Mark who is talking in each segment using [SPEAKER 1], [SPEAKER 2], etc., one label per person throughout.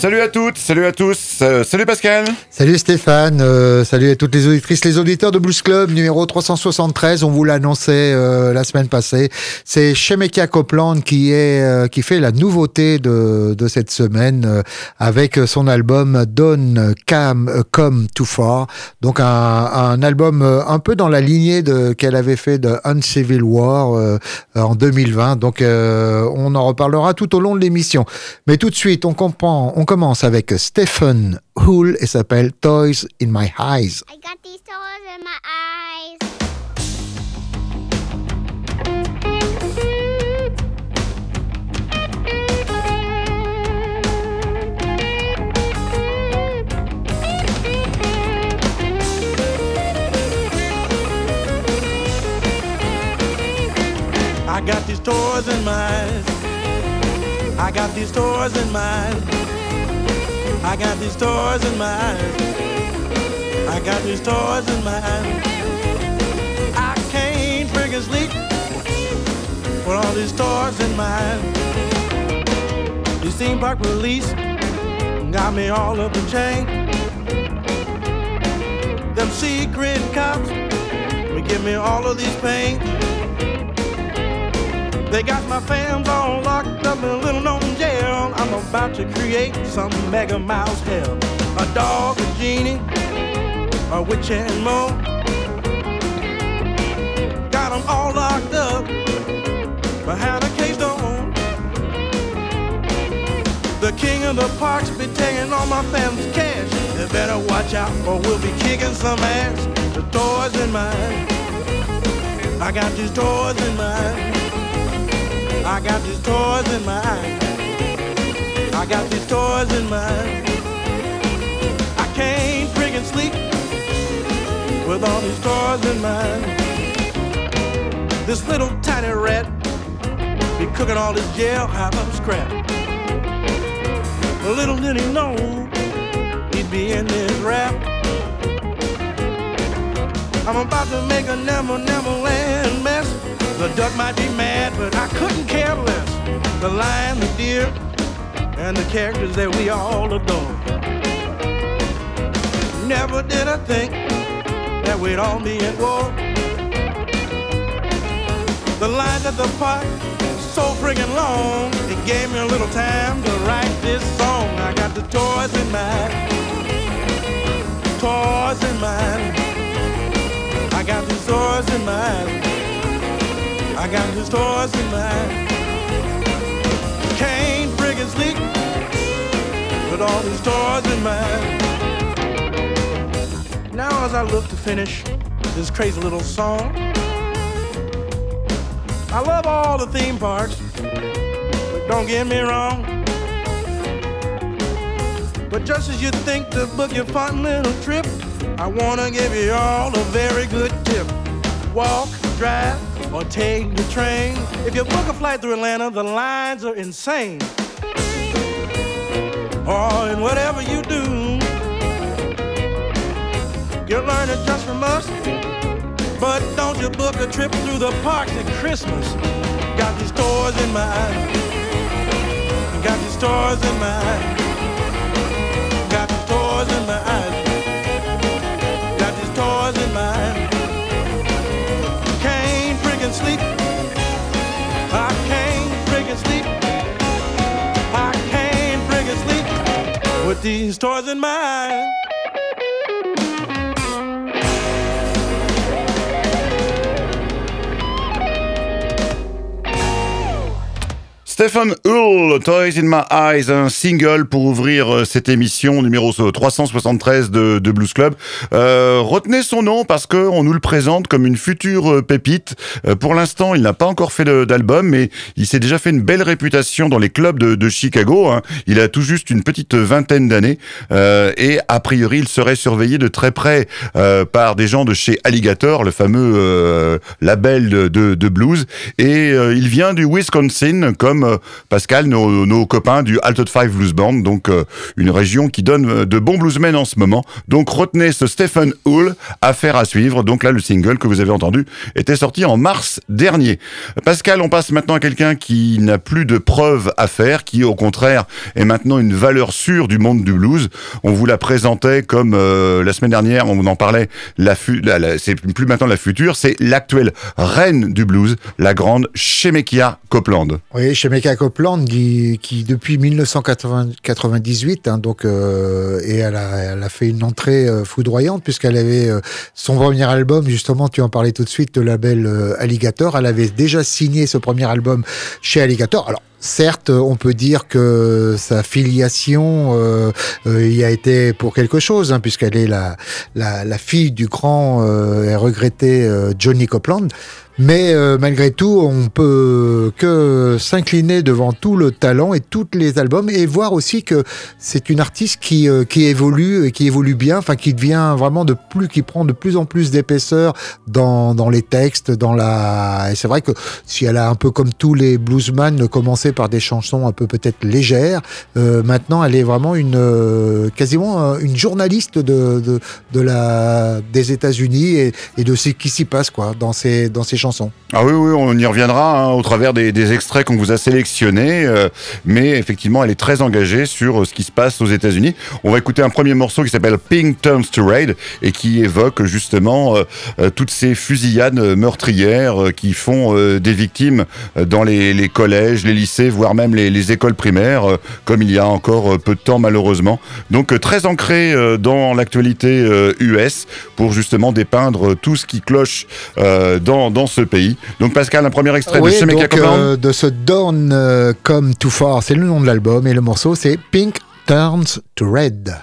[SPEAKER 1] Salut à toutes, salut à tous, euh, salut Pascal.
[SPEAKER 2] Salut Stéphane, euh, salut à toutes les auditrices, les auditeurs de Blues Club numéro 373. On vous l'annonçait euh, la semaine passée. C'est Shemeka Copeland qui est qui fait la nouveauté de, de cette semaine avec son album Don't Come Come Too Far. Donc un, un album un peu dans la lignée de qu'elle avait fait de Uncivil War en 2020. Donc on en reparlera tout au long de l'émission. Mais tout de suite, on comprend, on commence avec Stephen Hull et s'appelle Toys in My Eyes. I got these toys in my eyes.
[SPEAKER 3] I got these toys in my eyes. I got these toys in my eyes. I got these toys in my eyes. I got these toys in my eyes. I can't freaking sleep with all these toys in my eyes. This theme park release got me all up in chain. Them secret cops will give me all of these pain. They got my fans all locked in a little known jail. I'm about to create some mega mouse hell. A dog, a genie, a witch and more. Got them all locked up behind a case door. The king of the parks be taking all my family's cash. You better watch out or we'll be kicking some ass. The toys in mine. I got these toys in mine. I got these toys in my eyes. I got these toys in my eyes. I can't friggin' sleep with all these toys in my eyes. This little tiny rat be cooking all this jailhouse scrap. Little did he know he'd be in this rap. I'm about to make a never, never land. The duck might be mad, but I couldn't care less. The lion, the deer, and the characters that we all adore. Never did I think that we'd all be at war. The line at the park so friggin' long, it gave me a little time to write this song. I got the toys in mind, toys in mind. I got the toys in mind. I got his toys in mind. Can't friggin' sleep with all these toys in mind. Now as I look to finish this crazy little song, I love all the theme parks, but don't get me wrong. But just as you think to book your fun little trip, I wanna give you all a very good tip. Walk, drive, or take the train. If you book a flight through Atlanta, the lines are insane. Oh, and whatever you do, you learn it just from us. But don't you book a trip through the parks at Christmas. Got these toys in mind. Got these toys in mind. Got these toys in mind. Got sleep. I can't freaking sleep. I can't freaking sleep with these toys in mind.
[SPEAKER 1] Stephen Toys in My Eyes, un single pour ouvrir euh, cette émission numéro 373 de, Blues Club. Euh, retenez son nom parce que on nous le présente comme une future euh, pépite. Pour l'instant, il n'a pas encore fait d'album, mais il s'est déjà fait une belle réputation dans les clubs de, Chicago. Hein. Il a tout juste une petite vingtaine d'années et a priori, il serait surveillé de très près par des gens de chez Alligator, le fameux label de, blues. Et il vient du Wisconsin comme euh, Pascal, nos, copains du Altered Five Blues Band, donc euh, une région qui donne euh, de bons bluesmen en ce moment. Donc retenez ce Stephen Hull, affaire à suivre. Donc là, le single que vous avez entendu était sorti en mars dernier. Pascal, on passe maintenant à quelqu'un qui n'a plus de preuves à faire, qui au contraire est maintenant une valeur sûre du monde du blues. On vous la présentait comme euh, la semaine dernière, on en parlait, la, c'est plus maintenant la future, c'est l'actuelle reine du blues, la grande Shemekia Copeland.
[SPEAKER 2] Oui, chez Mecca Qui, depuis 1998, hein, donc, euh, et elle a, fait une entrée euh, foudroyante puisqu'elle avait euh, son premier album, justement, tu en parlais tout de suite, le label Alligator. Elle avait déjà signé ce premier album chez Alligator. Alors, Certes, on peut dire que sa filiation y a été pour quelque chose, hein, puisqu'elle est la, la, fille du grand et regretté Johnny Copeland. Mais euh, malgré tout, on peut que s'incliner devant tout le talent et tous les albums et voir aussi que c'est une artiste qui, euh, qui évolue et qui évolue bien, enfin qui devient vraiment de plus, qui prend de plus en plus d'épaisseur dans, dans les textes, dans la. Et c'est vrai que si elle a un peu comme tous les bluesman commencé par des chansons un peu peut-être légères, euh, maintenant elle est vraiment une euh, quasiment euh, une journaliste de, de, de la des États-Unis et, et de ce qui s'y passe quoi dans ces dans ces chansons.
[SPEAKER 1] Ah oui, oui, on y reviendra hein, au travers des, extraits qu'on vous a sélectionnés, euh, mais effectivement, elle est très engagée sur euh, ce qui se passe aux États-Unis. On va écouter un premier morceau qui s'appelle Pink Turns to Raid et qui évoque justement euh, toutes ces fusillades meurtrières qui font des victimes dans les, collèges, les lycées, voire même les, les écoles primaires, comme il y a encore peu de temps malheureusement. Donc très ancré dans l'actualité US pour justement dépeindre tout ce qui cloche dans, dans ce pays. Donc Pascal, un premier extrait
[SPEAKER 2] Oui,
[SPEAKER 1] de Shemeka
[SPEAKER 2] donc,
[SPEAKER 1] Copeland.
[SPEAKER 2] euh, de ce Dawn euh, Come Too Far, c'est le nom de l'album et le morceau c'est Pink Turns to Red.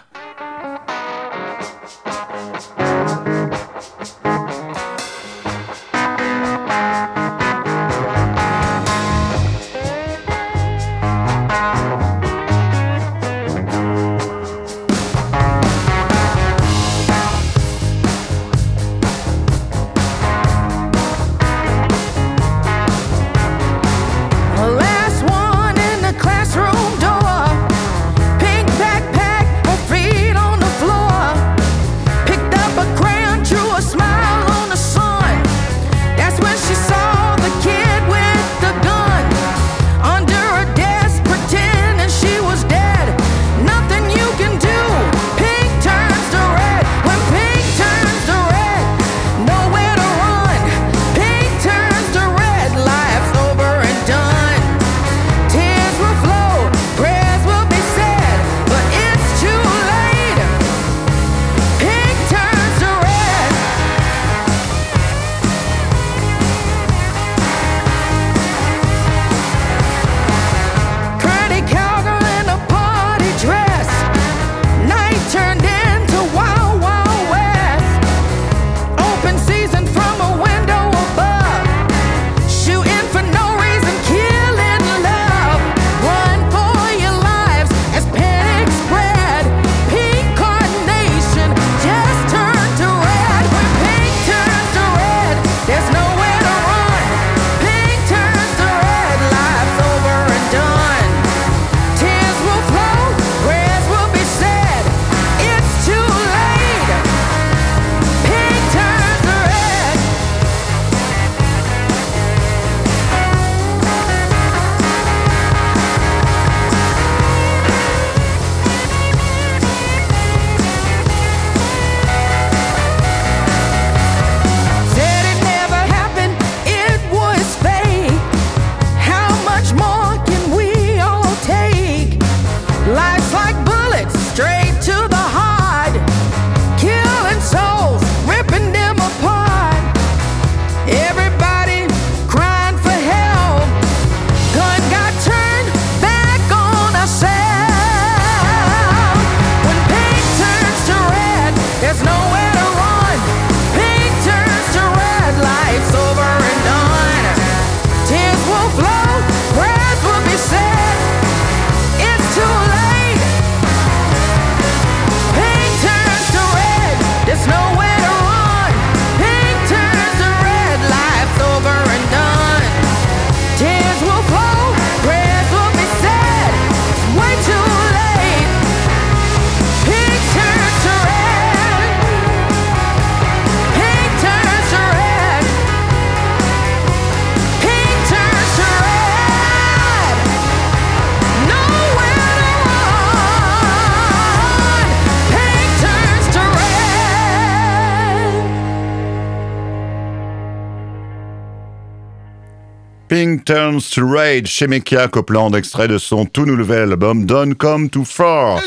[SPEAKER 1] Turns to Rage chez Mekia Copeland, extrait de son tout nouvel album Don't Come Too Far.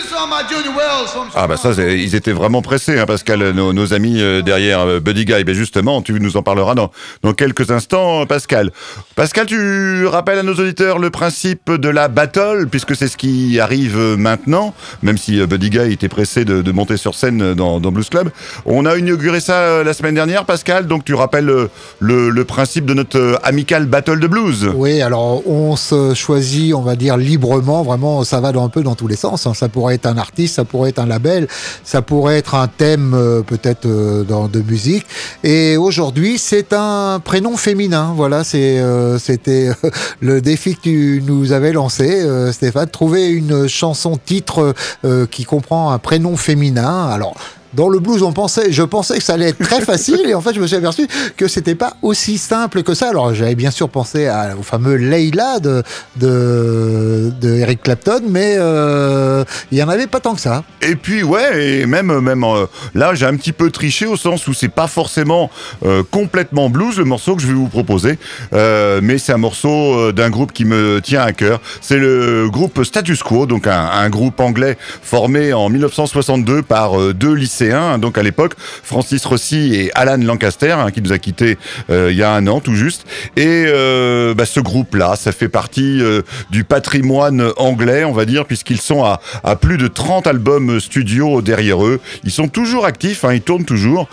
[SPEAKER 1] Ah bah ça, ils étaient vraiment pressés, hein, Pascal, nos, amis euh, derrière euh, Buddy Guy. Ben justement, tu nous en parleras dans, dans quelques instants, Pascal. Pascal, tu rappelles à nos auditeurs le principe de la battle, puisque c'est ce qui arrive maintenant, même si euh, Buddy Guy était pressé de, monter sur scène dans, Blues Club. On a inauguré ça la semaine dernière, Pascal, donc tu rappelles le, le, le principe de notre amical battle de blues.
[SPEAKER 2] Oui, alors on se choisit, on va dire librement, vraiment, ça va dans, un peu dans tous les sens. Hein. Ça pourrait être un artiste, ça pourrait être un label, ça pourrait être un thème euh, peut-être euh, dans de musique. Et aujourd'hui, c'est un prénom féminin. Voilà, euh, c'était le défi que tu nous avais lancé, Stéphane, trouver une chanson titre qui comprend un prénom féminin. Alors dans le blues, on pensait, je pensais que ça allait être très facile, et en fait, je me suis aperçu que c'était pas aussi simple que ça. Alors, j'avais bien sûr pensé au fameux Leila de, Eric Clapton, mais euh, il y en avait pas tant que ça.
[SPEAKER 1] Et puis, ouais, et même, même euh, là, j'ai un petit peu triché au sens où c'est pas forcément euh, complètement blues le morceau que je vais vous proposer, mais c'est un morceau d'un groupe qui me tient à cœur. C'est le groupe Status Quo, donc un, un, groupe anglais formé en 1962 par deux lycées donc à l'époque, Francis Rossi et Alan Lancaster, hein, qui nous a quittés euh, il y a un an tout juste. Et euh, bah, ce groupe-là, ça fait partie euh, du patrimoine anglais, on va dire, puisqu'ils sont à, plus de 30 albums studio derrière eux. Ils sont toujours actifs, hein, ils tournent toujours,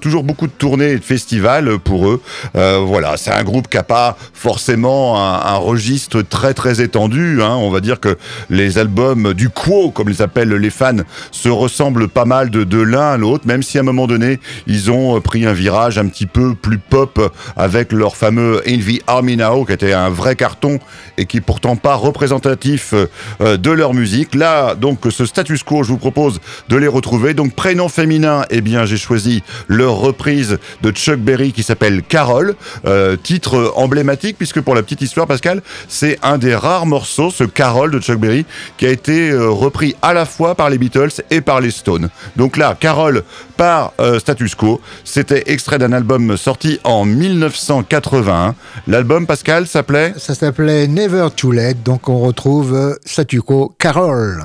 [SPEAKER 1] toujours beaucoup de tournées et de festivals pour eux. Voilà, c'est un groupe qui n'a pas forcément un, un, registre très très étendu. Hein. On va dire que les albums du Quo, comme les appellent les fans, se ressemblent pas mal de, de de l'un à l'autre, même si à un moment donné, ils ont pris un virage un petit peu plus pop avec leur fameux Envy Army Now, qui était un vrai carton et qui pourtant pas représentatif euh, de leur musique. Là, donc, ce status quo, je vous propose de les retrouver. Donc, prénom féminin, eh bien, j'ai choisi leur reprise de Chuck Berry qui s'appelle Carole, euh, titre emblématique, puisque pour la petite histoire, Pascal, c'est un des rares morceaux, ce Carole de Chuck Berry, qui a été euh, repris à la fois par les Beatles et par les Stones. Donc là, là, Carole par euh, Status Quo. C'était extrait d'un album sorti en 1981. L'album, Pascal, s'appelait
[SPEAKER 2] Ça s'appelait Never Too Late. Donc on retrouve euh, Status Quo, Carole.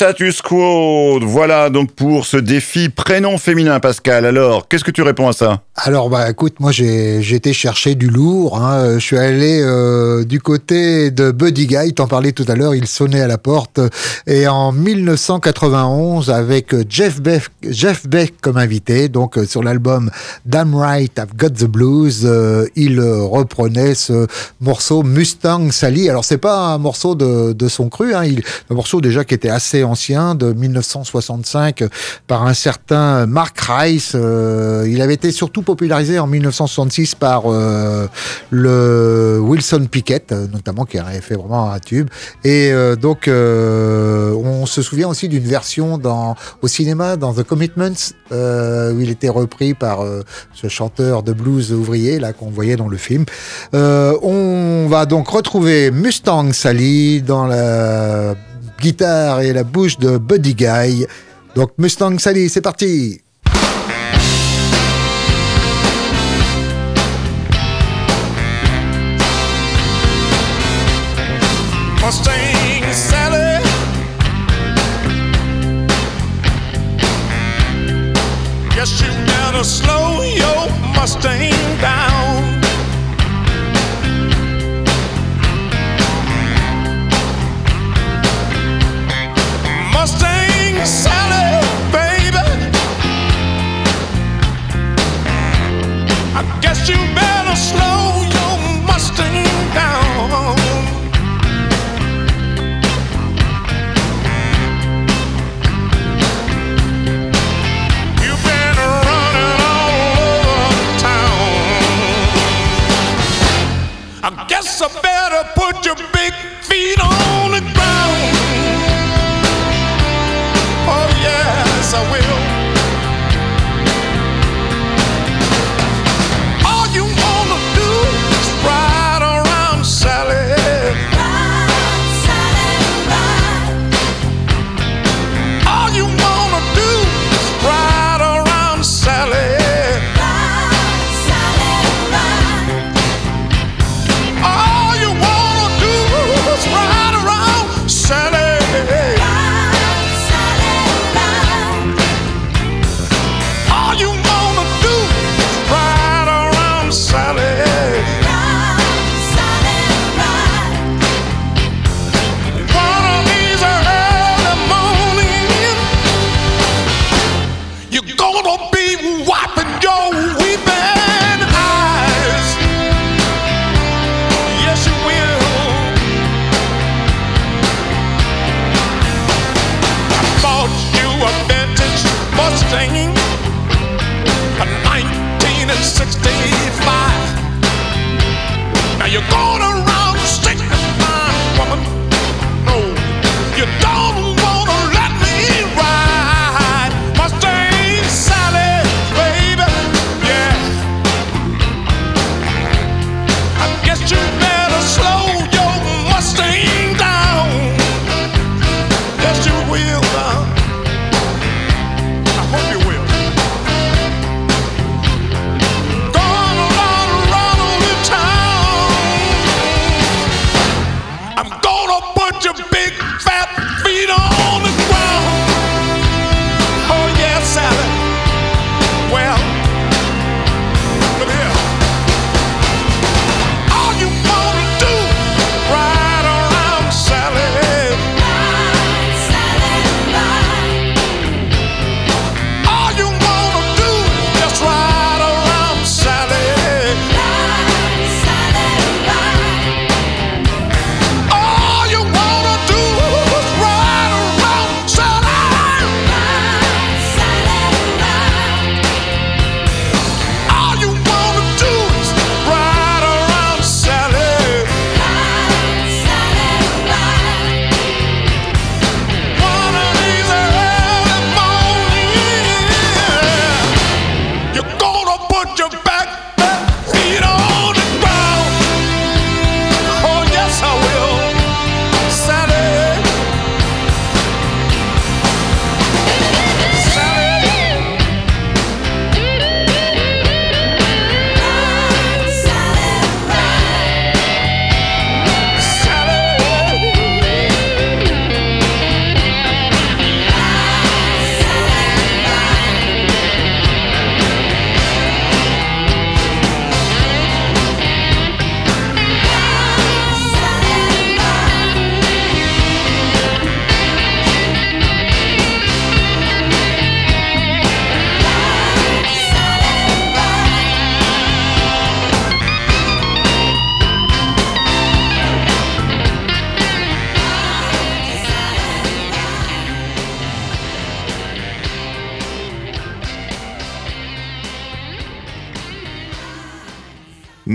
[SPEAKER 1] Status quo. Voilà donc pour ce défi prénom féminin, Pascal. Alors, qu'est-ce que tu réponds à ça?
[SPEAKER 2] Alors, bah écoute, moi j'ai été chercher du lourd. hein. Je suis allé euh, du côté de Buddy Guy. T'en parlais tout à l'heure. Il sonnait à la porte. Et en 1991, avec Jeff Beck, Jeff Beck comme invité, donc euh, sur l'album Damn Right I've Got the Blues, euh, il euh, reprenait ce morceau Mustang Sally. Alors c'est pas un morceau de, de son cru, hein. un morceau déjà qui était assez ancien, de 1965, euh, par un certain Mark Rice. Euh, il avait été surtout popularisé en 1966 par euh, le Wilson Pickett, euh, notamment, qui avait fait vraiment un tube. Et donc, on se souvient aussi d'une version dans, au cinéma, dans The Commitments, où il était repris par ce chanteur de blues ouvrier, là, qu'on voyait dans le film. On va donc retrouver Mustang Sally dans la guitare et la bouche de Buddy Guy. Donc Mustang Sally, c'est parti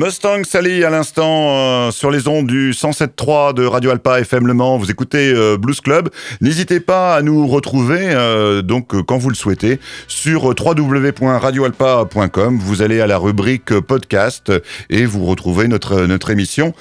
[SPEAKER 3] Mustang Sally
[SPEAKER 1] à l'instant euh, sur les ondes du 107.3 de Radio Alpa FM Le Mans. Vous écoutez euh, Blues Club. N'hésitez pas à nous retrouver euh, donc quand vous le souhaitez sur www.radioalpa.com. Vous allez à la rubrique podcast et vous retrouvez notre émission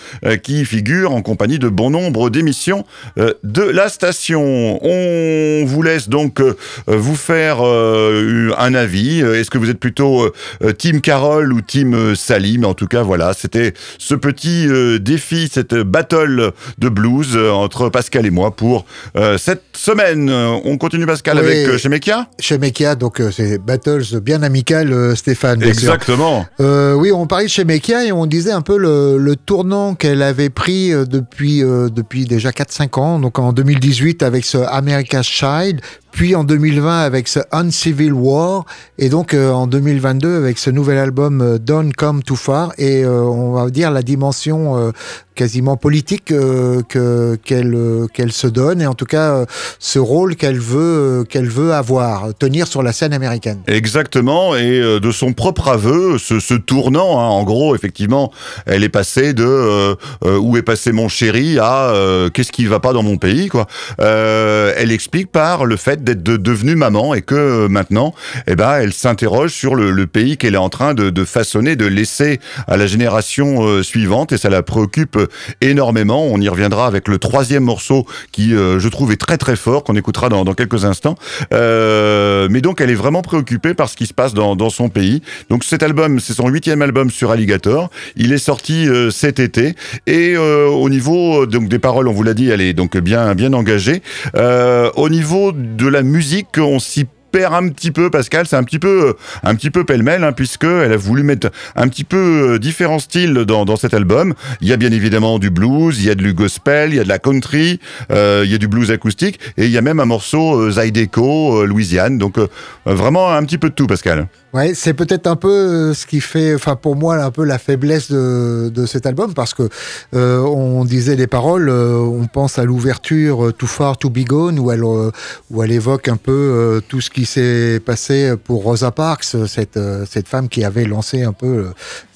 [SPEAKER 1] qui figure en compagnie de bon nombre d'émissions de la station. On vous laisse donc vous faire un avis. Est-ce que vous êtes plutôt Team Carole ou Team Sally? En tout cas voilà, c'était ce petit euh, défi, cette battle de blues euh, entre Pascal et moi pour euh, cette semaine. On continue Pascal avec Shemekia
[SPEAKER 2] Shemekia, donc c'est battles bien amical Stéphane.
[SPEAKER 1] Exactement.
[SPEAKER 2] oui, on parlait de Shemekia et on disait un peu le, tournant qu'elle avait pris depuis, depuis déjà 4-5 ans, donc en 2018 avec ce America's Child, puis en 2020 avec ce Uncivil War, et donc euh, en 2022 avec ce nouvel album euh, Don't Come Too Far, et euh, on va dire la dimension quasiment politique euh, que qu'elle euh, qu'elle se donne et en tout cas euh, ce rôle qu'elle veut qu'elle veut avoir tenir sur la scène américaine.
[SPEAKER 1] Exactement et de son propre aveu ce, ce tournant hein, en gros effectivement elle est passée de où est passé mon chéri à qu'est-ce qui va pas dans mon pays quoi. elle explique par le fait d'être devenue maman et que maintenant eh ben elle s'interroge sur le, pays qu'elle est en train de, de façonner de laisser à la génération suivante et ça la préoccupe énormément. On y reviendra avec le troisième morceau qui, euh, je trouve, est très très fort, qu'on écoutera dans, quelques instants. Euh, mais donc, elle est vraiment préoccupée par ce qui se passe dans, son pays. Donc, cet album, c'est son huitième album sur Alligator. Il est sorti euh, cet été et au niveau donc des paroles, on vous l'a dit, elle est donc bien bien engagée. au niveau de la musique, on s'y perd un petit peu, Pascal, c'est un petit peu, un petit peu pêle-mêle, hein, puisque elle a voulu mettre un petit peu euh, différents styles dans, dans cet album. Il y a bien évidemment du blues, il y a du gospel, il y a de la country, euh, il y a du blues acoustique, et il y a même un morceau euh, Zydeco, euh, Louisiane. Donc vraiment un petit peu de tout, Pascal.
[SPEAKER 2] Ouais, c'est peut-être un peu ce qui fait, enfin pour moi, un peu la faiblesse de, de cet album, parce que on disait les paroles, on pense à l'ouverture Too Far To Be Gone, où elle, où elle évoque un peu tout ce qui s'est passé pour Rosa Parks, cette, cette femme qui avait lancé un peu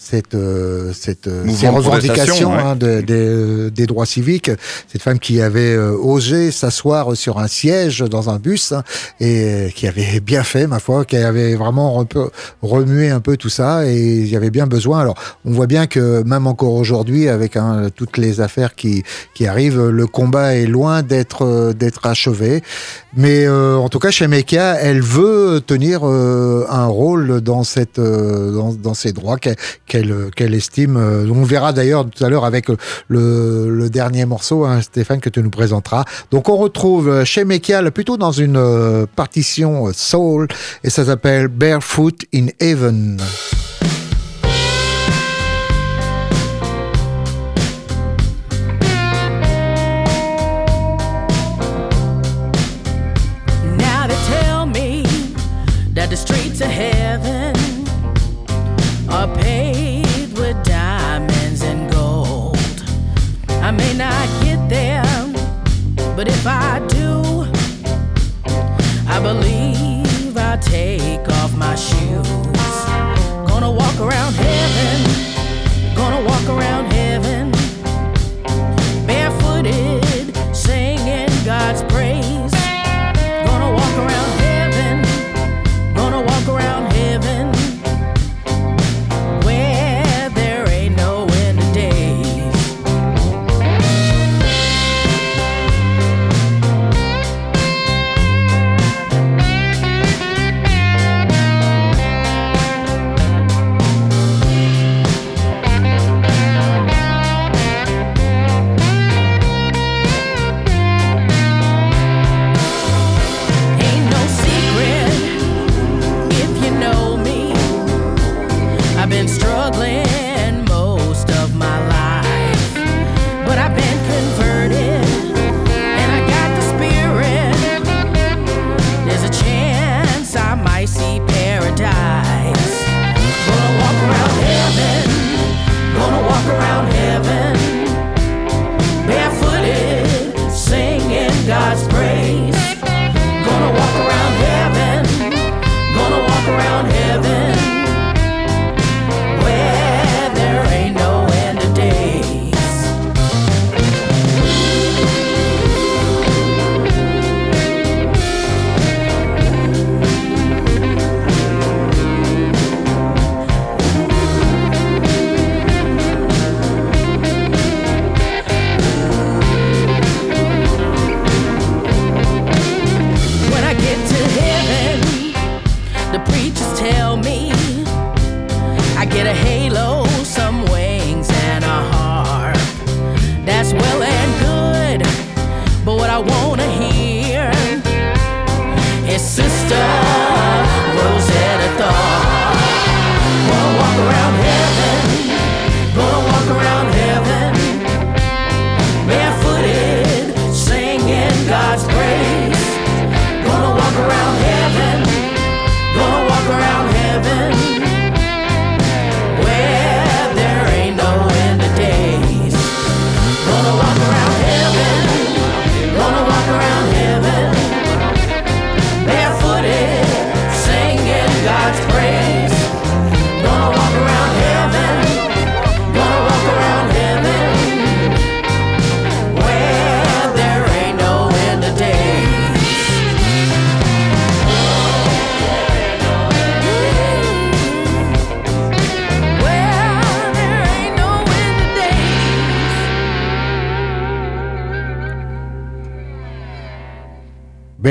[SPEAKER 2] cette, euh, cette euh, ces revendications hein, des droits civiques. Cette femme qui avait euh, osé s'asseoir sur un siège dans un bus hein, et qui avait bien fait, ma foi, qui avait vraiment remué un peu tout ça et il y avait bien besoin. Alors, on voit bien que même encore aujourd'hui, avec hein, toutes les affaires qui, qui arrivent, le combat est loin d'être d'être achevé. Mais en tout cas, chez Mekia, elle veut tenir un rôle dans cette dans, dans ces droits qu'elle qu'elle estime. Euh, on verra d'ailleurs tout à l'heure avec le, dernier morceau, hein, Stéphane, que tu nous présenteras. Donc on retrouve chez Mekial plutôt dans une euh, partition soul et ça s'appelle Barefoot in Heaven. Now they tell me that the streets of heaven are paved with diamonds and gold. I may not get there, but if I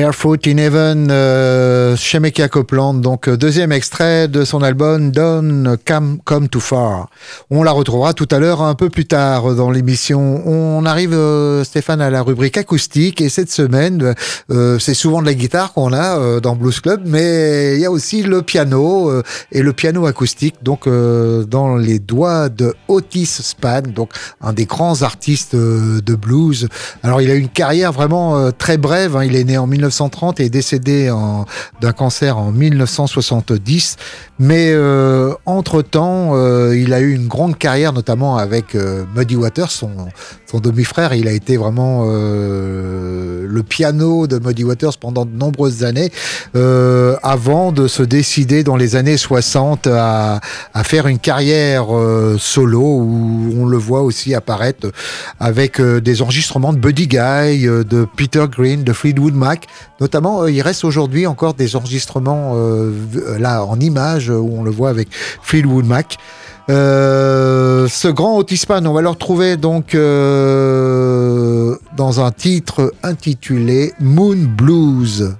[SPEAKER 2] Barefoot in Heaven, euh, Shemeka Copeland, donc euh, deuxième extrait de son album Don't Come, Come Too Far. On la retrouvera tout à l'heure un peu plus tard dans l'émission. On arrive, euh, Stéphane, à la rubrique acoustique et cette semaine, euh, c'est souvent de la guitare qu'on a euh, dans Blues Club, mais il y a aussi le piano et le piano acoustique, donc dans les doigts de Otis Spann, donc un des grands artistes de blues. Alors il a une carrière vraiment très brève, hein. il est né en 1930 et est décédé d'un cancer en 1970. Mais euh, entre-temps, euh, il a eu une grande carrière, notamment avec euh, Muddy Waters, son, son demi-frère. Il a été vraiment le piano de Muddy Waters pendant de nombreuses années, avant de se décider dans les années 60 à, à faire une carrière solo, où on le voit aussi apparaître avec des enregistrements de Buddy Guy, de Peter Green, de Fleetwood Mac. Notamment, il reste aujourd'hui encore des enregistrements là en images où on le voit avec Fleetwood Mac. Euh, ce grand Otisman, on va le retrouver donc euh, dans un titre intitulé Moon Blues.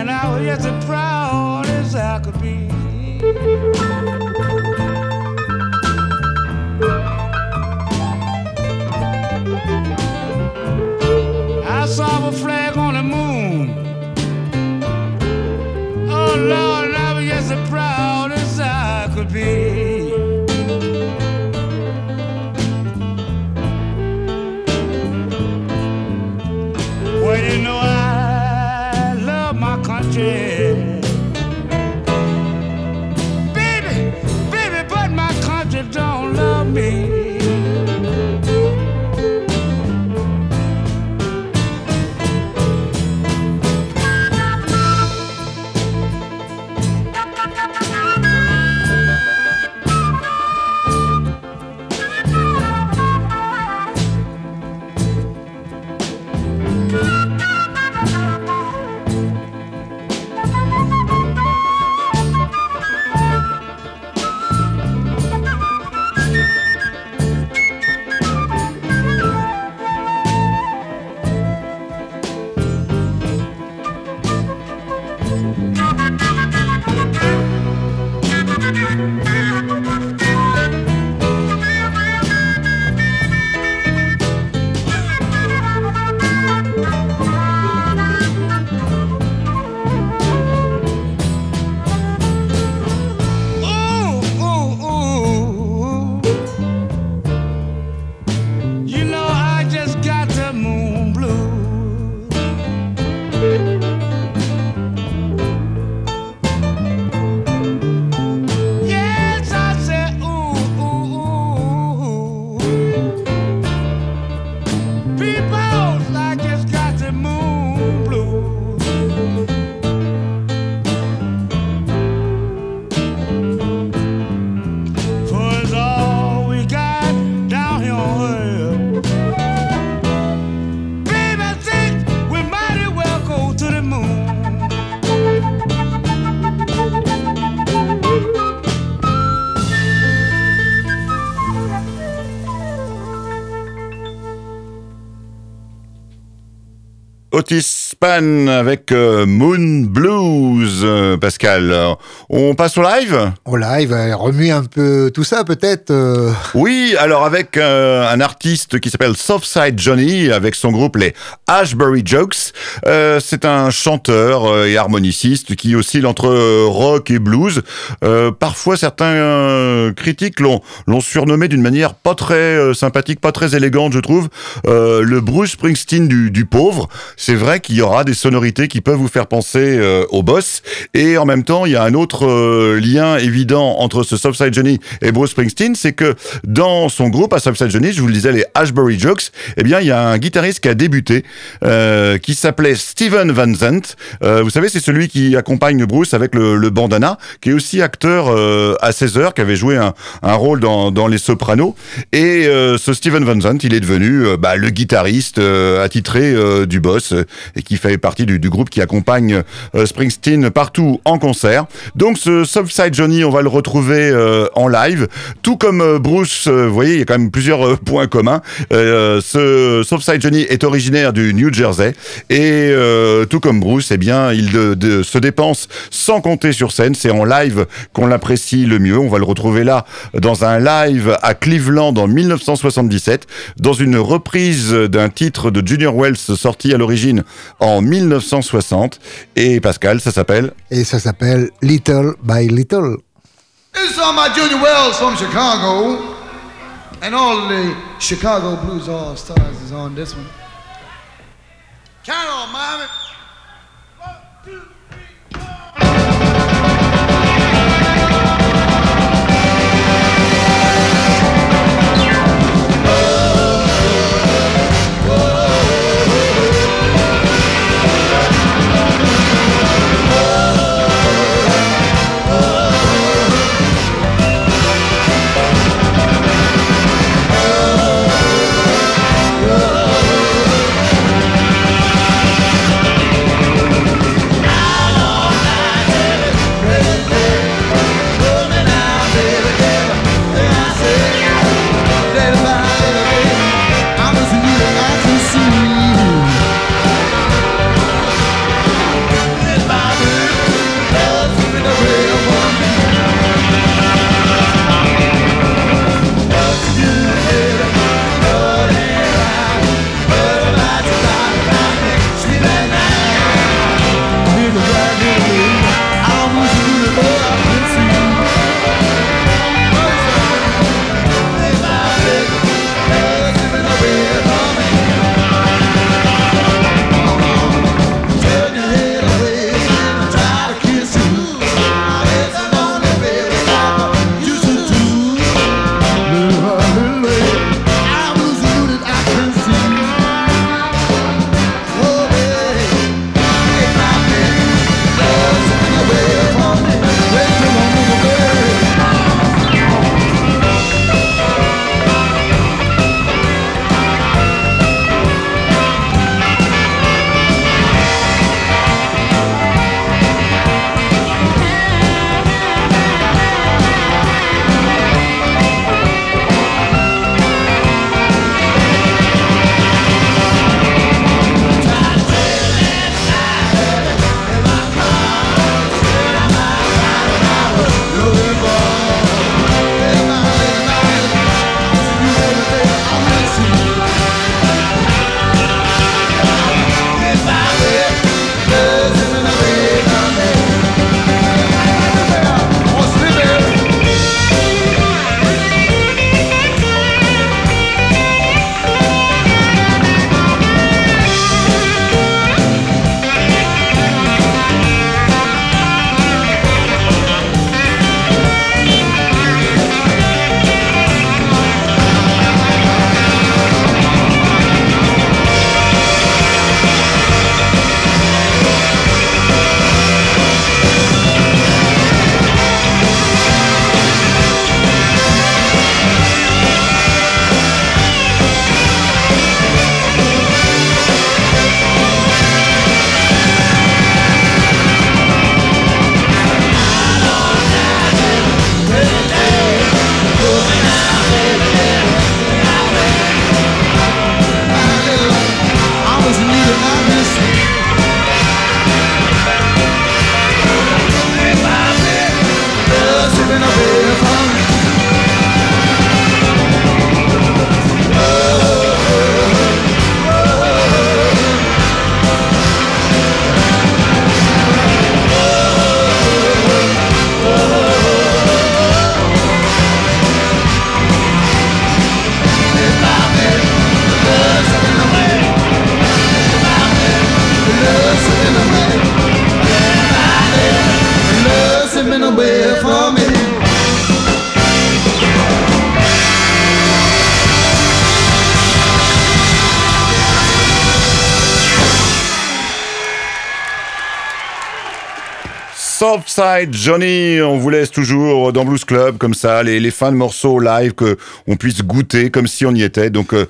[SPEAKER 2] And I was just as proud as I could be.
[SPEAKER 1] Otis Span avec euh, Moon Blues, euh, Pascal. On passe au live?
[SPEAKER 2] Au live, euh, remue un peu tout ça peut-être. euh,
[SPEAKER 1] Oui, alors avec euh, un artiste qui s'appelle Softside Johnny, avec son groupe les Ashbury Jokes. Euh, c'est un chanteur euh, et harmoniciste qui oscille entre euh, rock et blues. Euh, parfois, certains euh, critiques l'ont surnommé d'une manière pas très euh, sympathique, pas très élégante, je trouve, euh, le Bruce Springsteen du, du pauvre. C'est vrai qu'il y aura des sonorités qui peuvent vous faire penser euh, au boss. Et en même temps, il y a un autre euh, lien évident entre ce Softside Johnny et Bruce Springsteen, c'est que dans son groupe, à Softside Johnny, je vous le disais, les Ashbury Jokes, eh bien, il y a un guitariste qui a débuté, euh, qui s'appelait Steven Van Zandt. Vous savez, c'est celui qui accompagne Bruce avec le, bandana, qui est aussi acteur à 16 heures, qui avait joué un, rôle dans, Les Sopranos. Et ce Steven Van Zandt, il est devenu bah, le guitariste attitré du boss et qui fait partie du, groupe qui accompagne euh, Springsteen partout en concert. Donc ce Softside Johnny, on va le retrouver euh, en live, tout comme euh, Bruce. vous voyez, il y a quand même plusieurs points communs. Ce Softside Johnny est originaire du New Jersey et tout comme Bruce, eh bien, il se dépense sans compter sur scène. C'est en live qu'on l'apprécie le mieux. On va le retrouver là dans un live à Cleveland en 1977, dans une reprise d'un titre de Junior Wells sorti à l'origine en 1960. Et Pascal, ça s'appelle
[SPEAKER 2] et ça s'appelle Little by Little.
[SPEAKER 4] This is all my Junior Wells from Chicago. And all the Chicago Blues All Stars is on this one. Count on, mommy. One, two, three, four.
[SPEAKER 1] Johnny, on vous laisse toujours dans Blues Club comme ça, les, fins de morceaux live que on puisse goûter comme si on y était. Donc euh,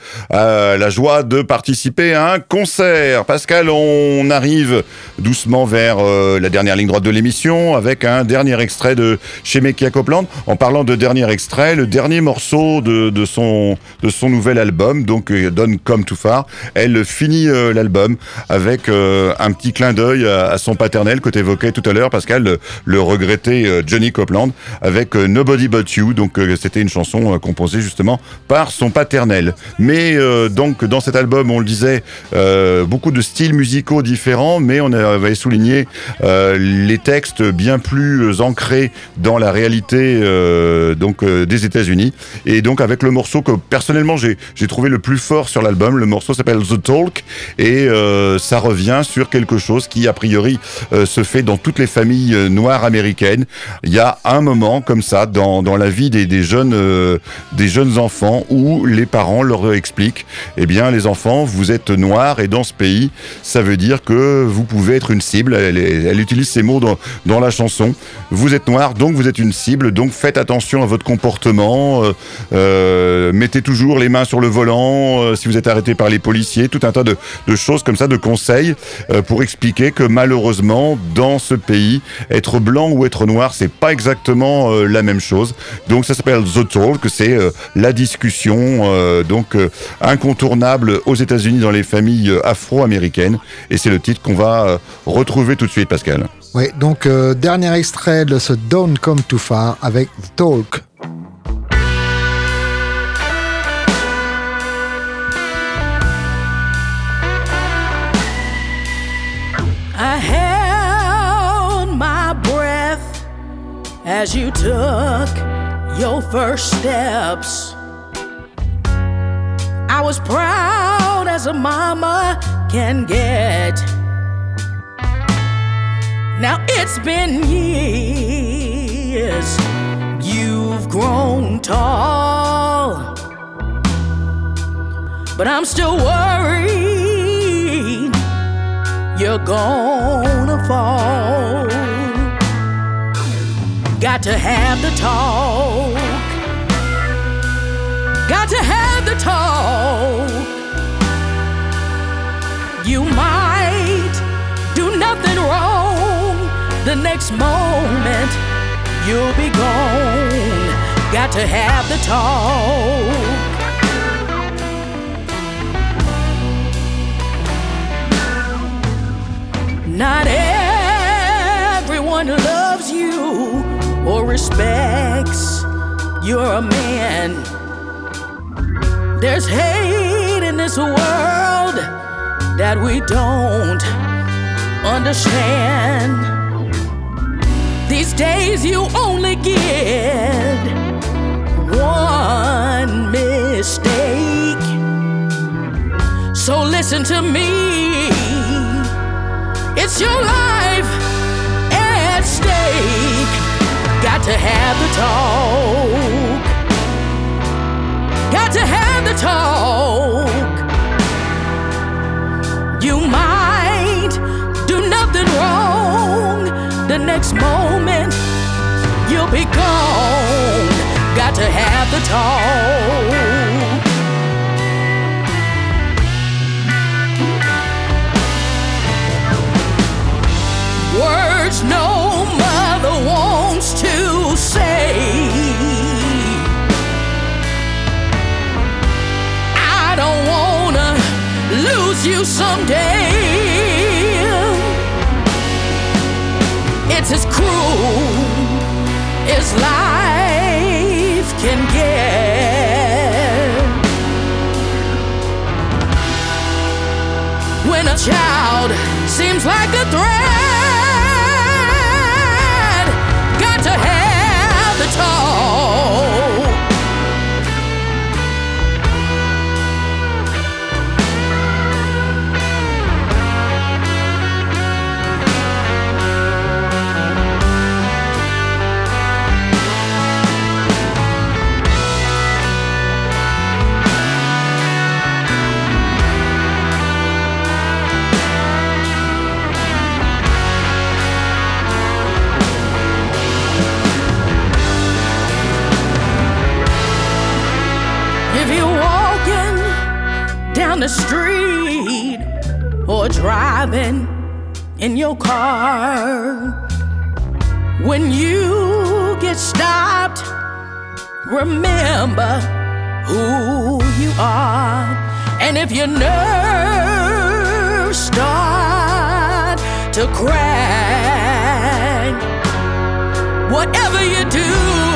[SPEAKER 1] la joie de participer à un concert. Pascal, on arrive doucement vers euh, la dernière ligne droite de l'émission avec un dernier extrait de chez Mekia Copeland. En parlant de dernier extrait, le dernier morceau de, son de son nouvel album, donc euh, Don't Come Too Far, elle finit l'album avec un petit clin d'œil à, à son paternel que tu évoquais tout à l'heure, Pascal le, regretté euh, Johnny Copeland avec euh, Nobody But You. Donc euh, c'était une chanson composée justement par son paternel. Mais donc dans cet album, on le disait, beaucoup de styles musicaux différents, mais on avait souligné les textes bien plus ancrés dans la réalité donc des États-Unis. Et donc avec le morceau que personnellement j'ai trouvé le plus fort sur l'album, le morceau s'appelle The Talk et ça revient sur quelque chose qui a priori se fait dans toutes les familles noires américaines. Il y a un moment comme ça dans, dans la vie des, des jeunes euh, des jeunes enfants où les parents leur expliquent eh bien les enfants vous êtes noirs et dans ce pays ça veut dire que vous pouvez être une cible. Elle, elle utilise ces mots dans, dans la chanson. Vous êtes noir donc vous êtes une cible donc faites attention à votre comportement. euh, euh, mettez toujours les mains sur le volant si vous êtes arrêté par les policiers. Tout un tas de, de choses comme ça, de conseils pour expliquer que malheureusement dans ce pays, être blanc ou être noir, c'est pas exactement euh, la même chose. Donc ça s'appelle The Talk, c'est euh, la discussion euh, donc euh, incontournable aux États-Unis dans les familles afro-américaines. Et c'est le titre qu'on va euh, retrouver tout de suite, Pascal.
[SPEAKER 2] Oui, donc euh, dernier extrait de ce Don't Come Too Far avec The Talk.
[SPEAKER 5] I as you took your first steps. I was proud as a mama can get. Now it's been years, you've grown tall, but I'm still worried you're gonna fall. Got to have the talk. Got to have the talk. You might do nothing wrong. The next moment you'll be gone. Got to have the talk. Not everyone loves or respects you're a man. There's hate in this world that we don't understand. These days you only get one mistake. So listen to me. It's your life at stake. Got to have the talk. Got to have the talk. You might do nothing wrong. The next moment you'll be gone. Got to have the talk. words no say. I don't wanna lose you someday. It's as cruel as life can get. When a child seems like a threat, guitar. The street or driving in your car. When you get stopped, remember who you are. And if your nerves start to crack, whatever you do,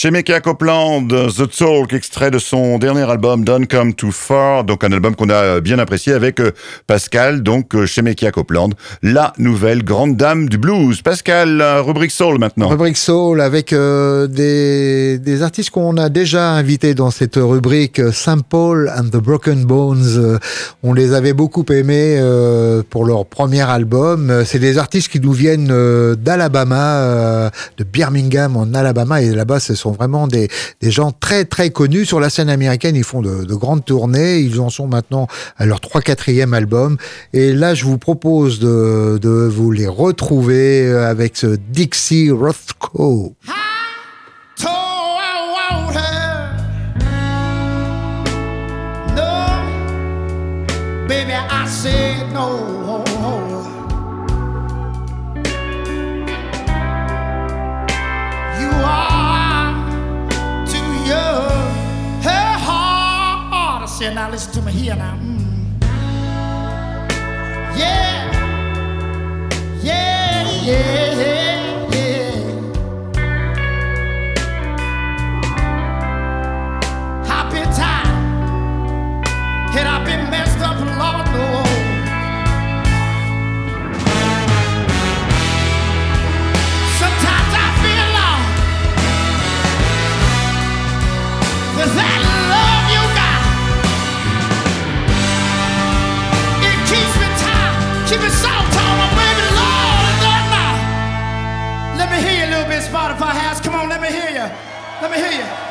[SPEAKER 1] Chez Meka Copeland, The Talk, extrait de son dernier album Don't Come Too Far, donc un album qu'on a bien apprécié avec euh, Pascal, donc euh, chez Meka Copeland, la nouvelle grande dame du blues. Pascal, euh, rubrique soul maintenant.
[SPEAKER 2] Rubrique Soul avec euh, des, artistes qu'on a déjà invités dans cette rubrique euh, Saint Paul and the Broken Bones. Euh, On les avait beaucoup aimés euh, pour leur premier album. Euh, C'est des artistes qui nous viennent euh, d'Alabama, euh, de Birmingham en Alabama. Et là-bas, ce sont vraiment des, des gens très très connus sur la scène américaine. Ils font de, de grandes tournées. Ils en sont maintenant à leur 3 4 album. Et là, je vous propose de, de vous les retrouver avec ce Dixie Rothko.
[SPEAKER 4] Baby. I said no. Now listen to me here now. Mm. Yeah, yeah, yeah, yeah. Let me hear you.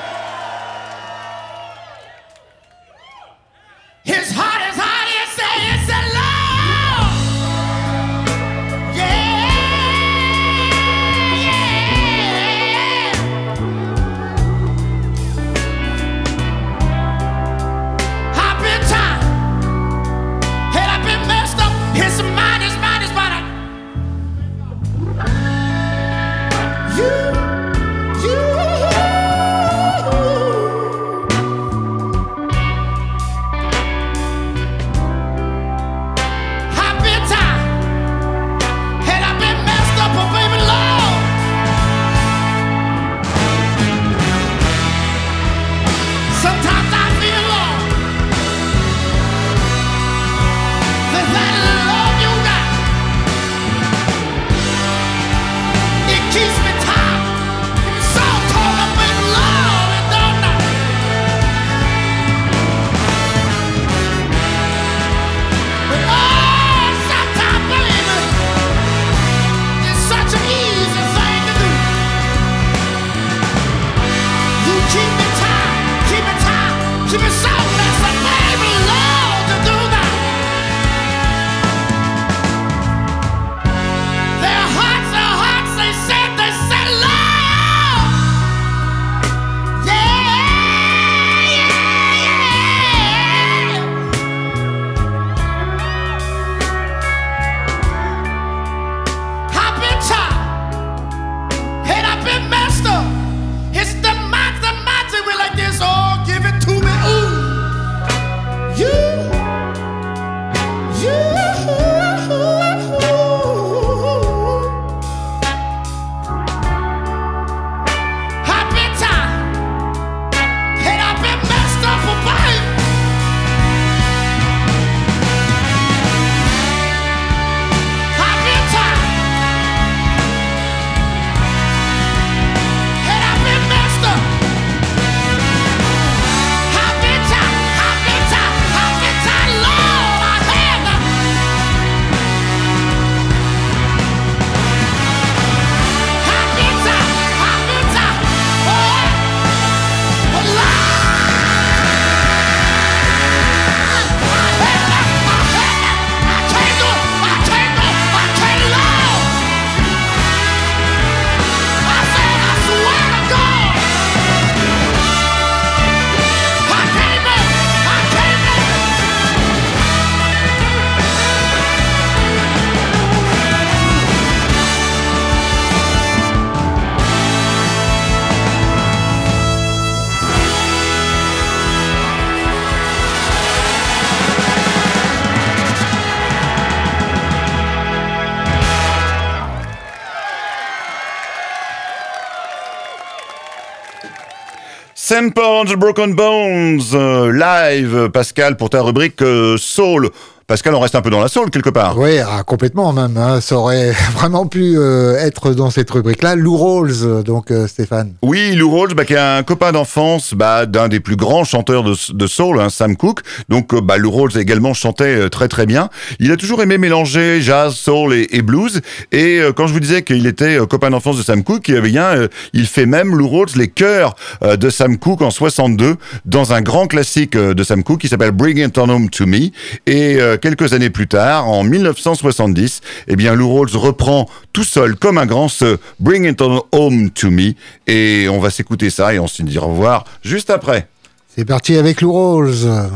[SPEAKER 4] On
[SPEAKER 1] the Broken Bones, euh, live, Pascal, pour ta rubrique euh, Soul. Pascal, on reste un peu dans la soul quelque part.
[SPEAKER 2] Oui, ah, complètement même. hein. Ça aurait vraiment pu euh, être dans cette rubrique-là. Lou Rawls, donc euh, Stéphane.
[SPEAKER 1] Oui, Lou Rawls, bah, qui est un copain d'enfance bah, d'un des plus grands chanteurs de, de soul, hein, Sam Cooke. Donc, euh, bah, Lou Rawls également chantait très très bien. Il a toujours aimé mélanger jazz, soul et, et blues. Et quand je vous disais qu'il était copain d'enfance de Sam Cooke, il, bien, il fait même Lou Rawls les chœurs de Sam Cooke en 62 dans un grand classique de Sam Cooke qui s'appelle Bring It On Home to Me. Et quelques années plus tard, en 1970, eh bien, Lou Rawls reprend tout seul comme un grand ce Bring It On Home to Me. Et on va s'écouter ça et on se dit au revoir juste après.
[SPEAKER 2] C'est parti avec Lou Rawls.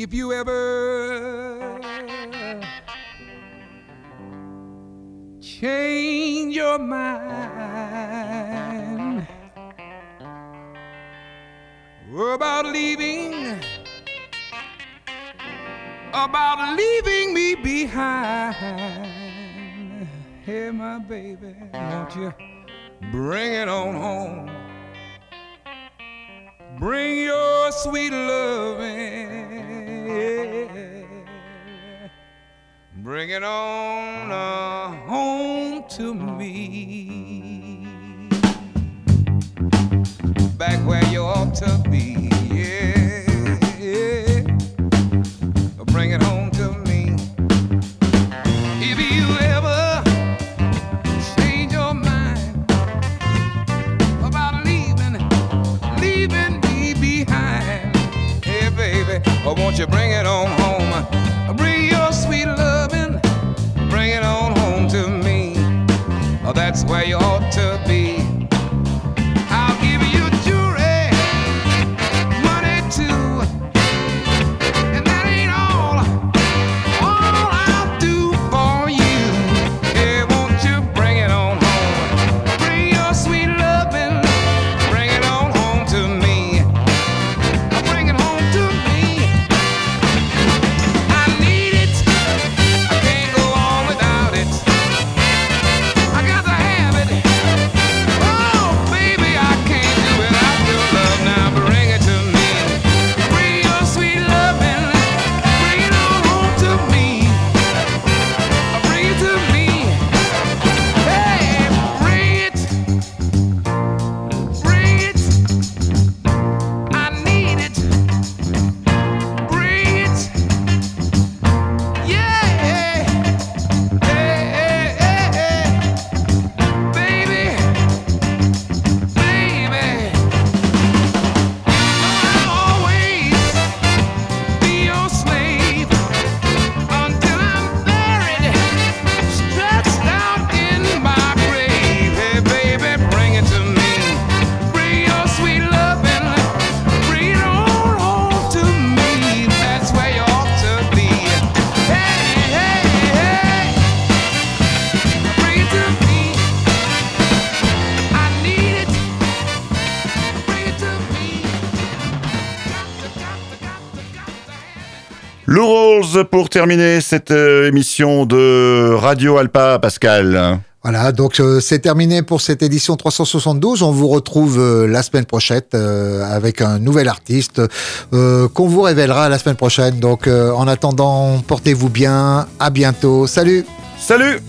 [SPEAKER 6] If you ever change your mind about leaving, about leaving me behind, hey, my baby, won't you bring it on home? Bring your sweet loving. yeah. Bring it on uh, home to me. Back where you ought to be. Yeah. Bring it home to me. If you ever change your mind about leaving, leaving me behind. Hey, baby, won't you bring it on home?
[SPEAKER 1] Pour terminer cette euh, émission de Radio Alpa, Pascal.
[SPEAKER 2] Voilà, donc euh, c'est terminé pour cette édition 372. On vous retrouve euh, la semaine prochaine euh, avec un nouvel artiste qu'on vous révélera la semaine prochaine. Donc en attendant, portez-vous bien. À bientôt. Salut
[SPEAKER 1] Salut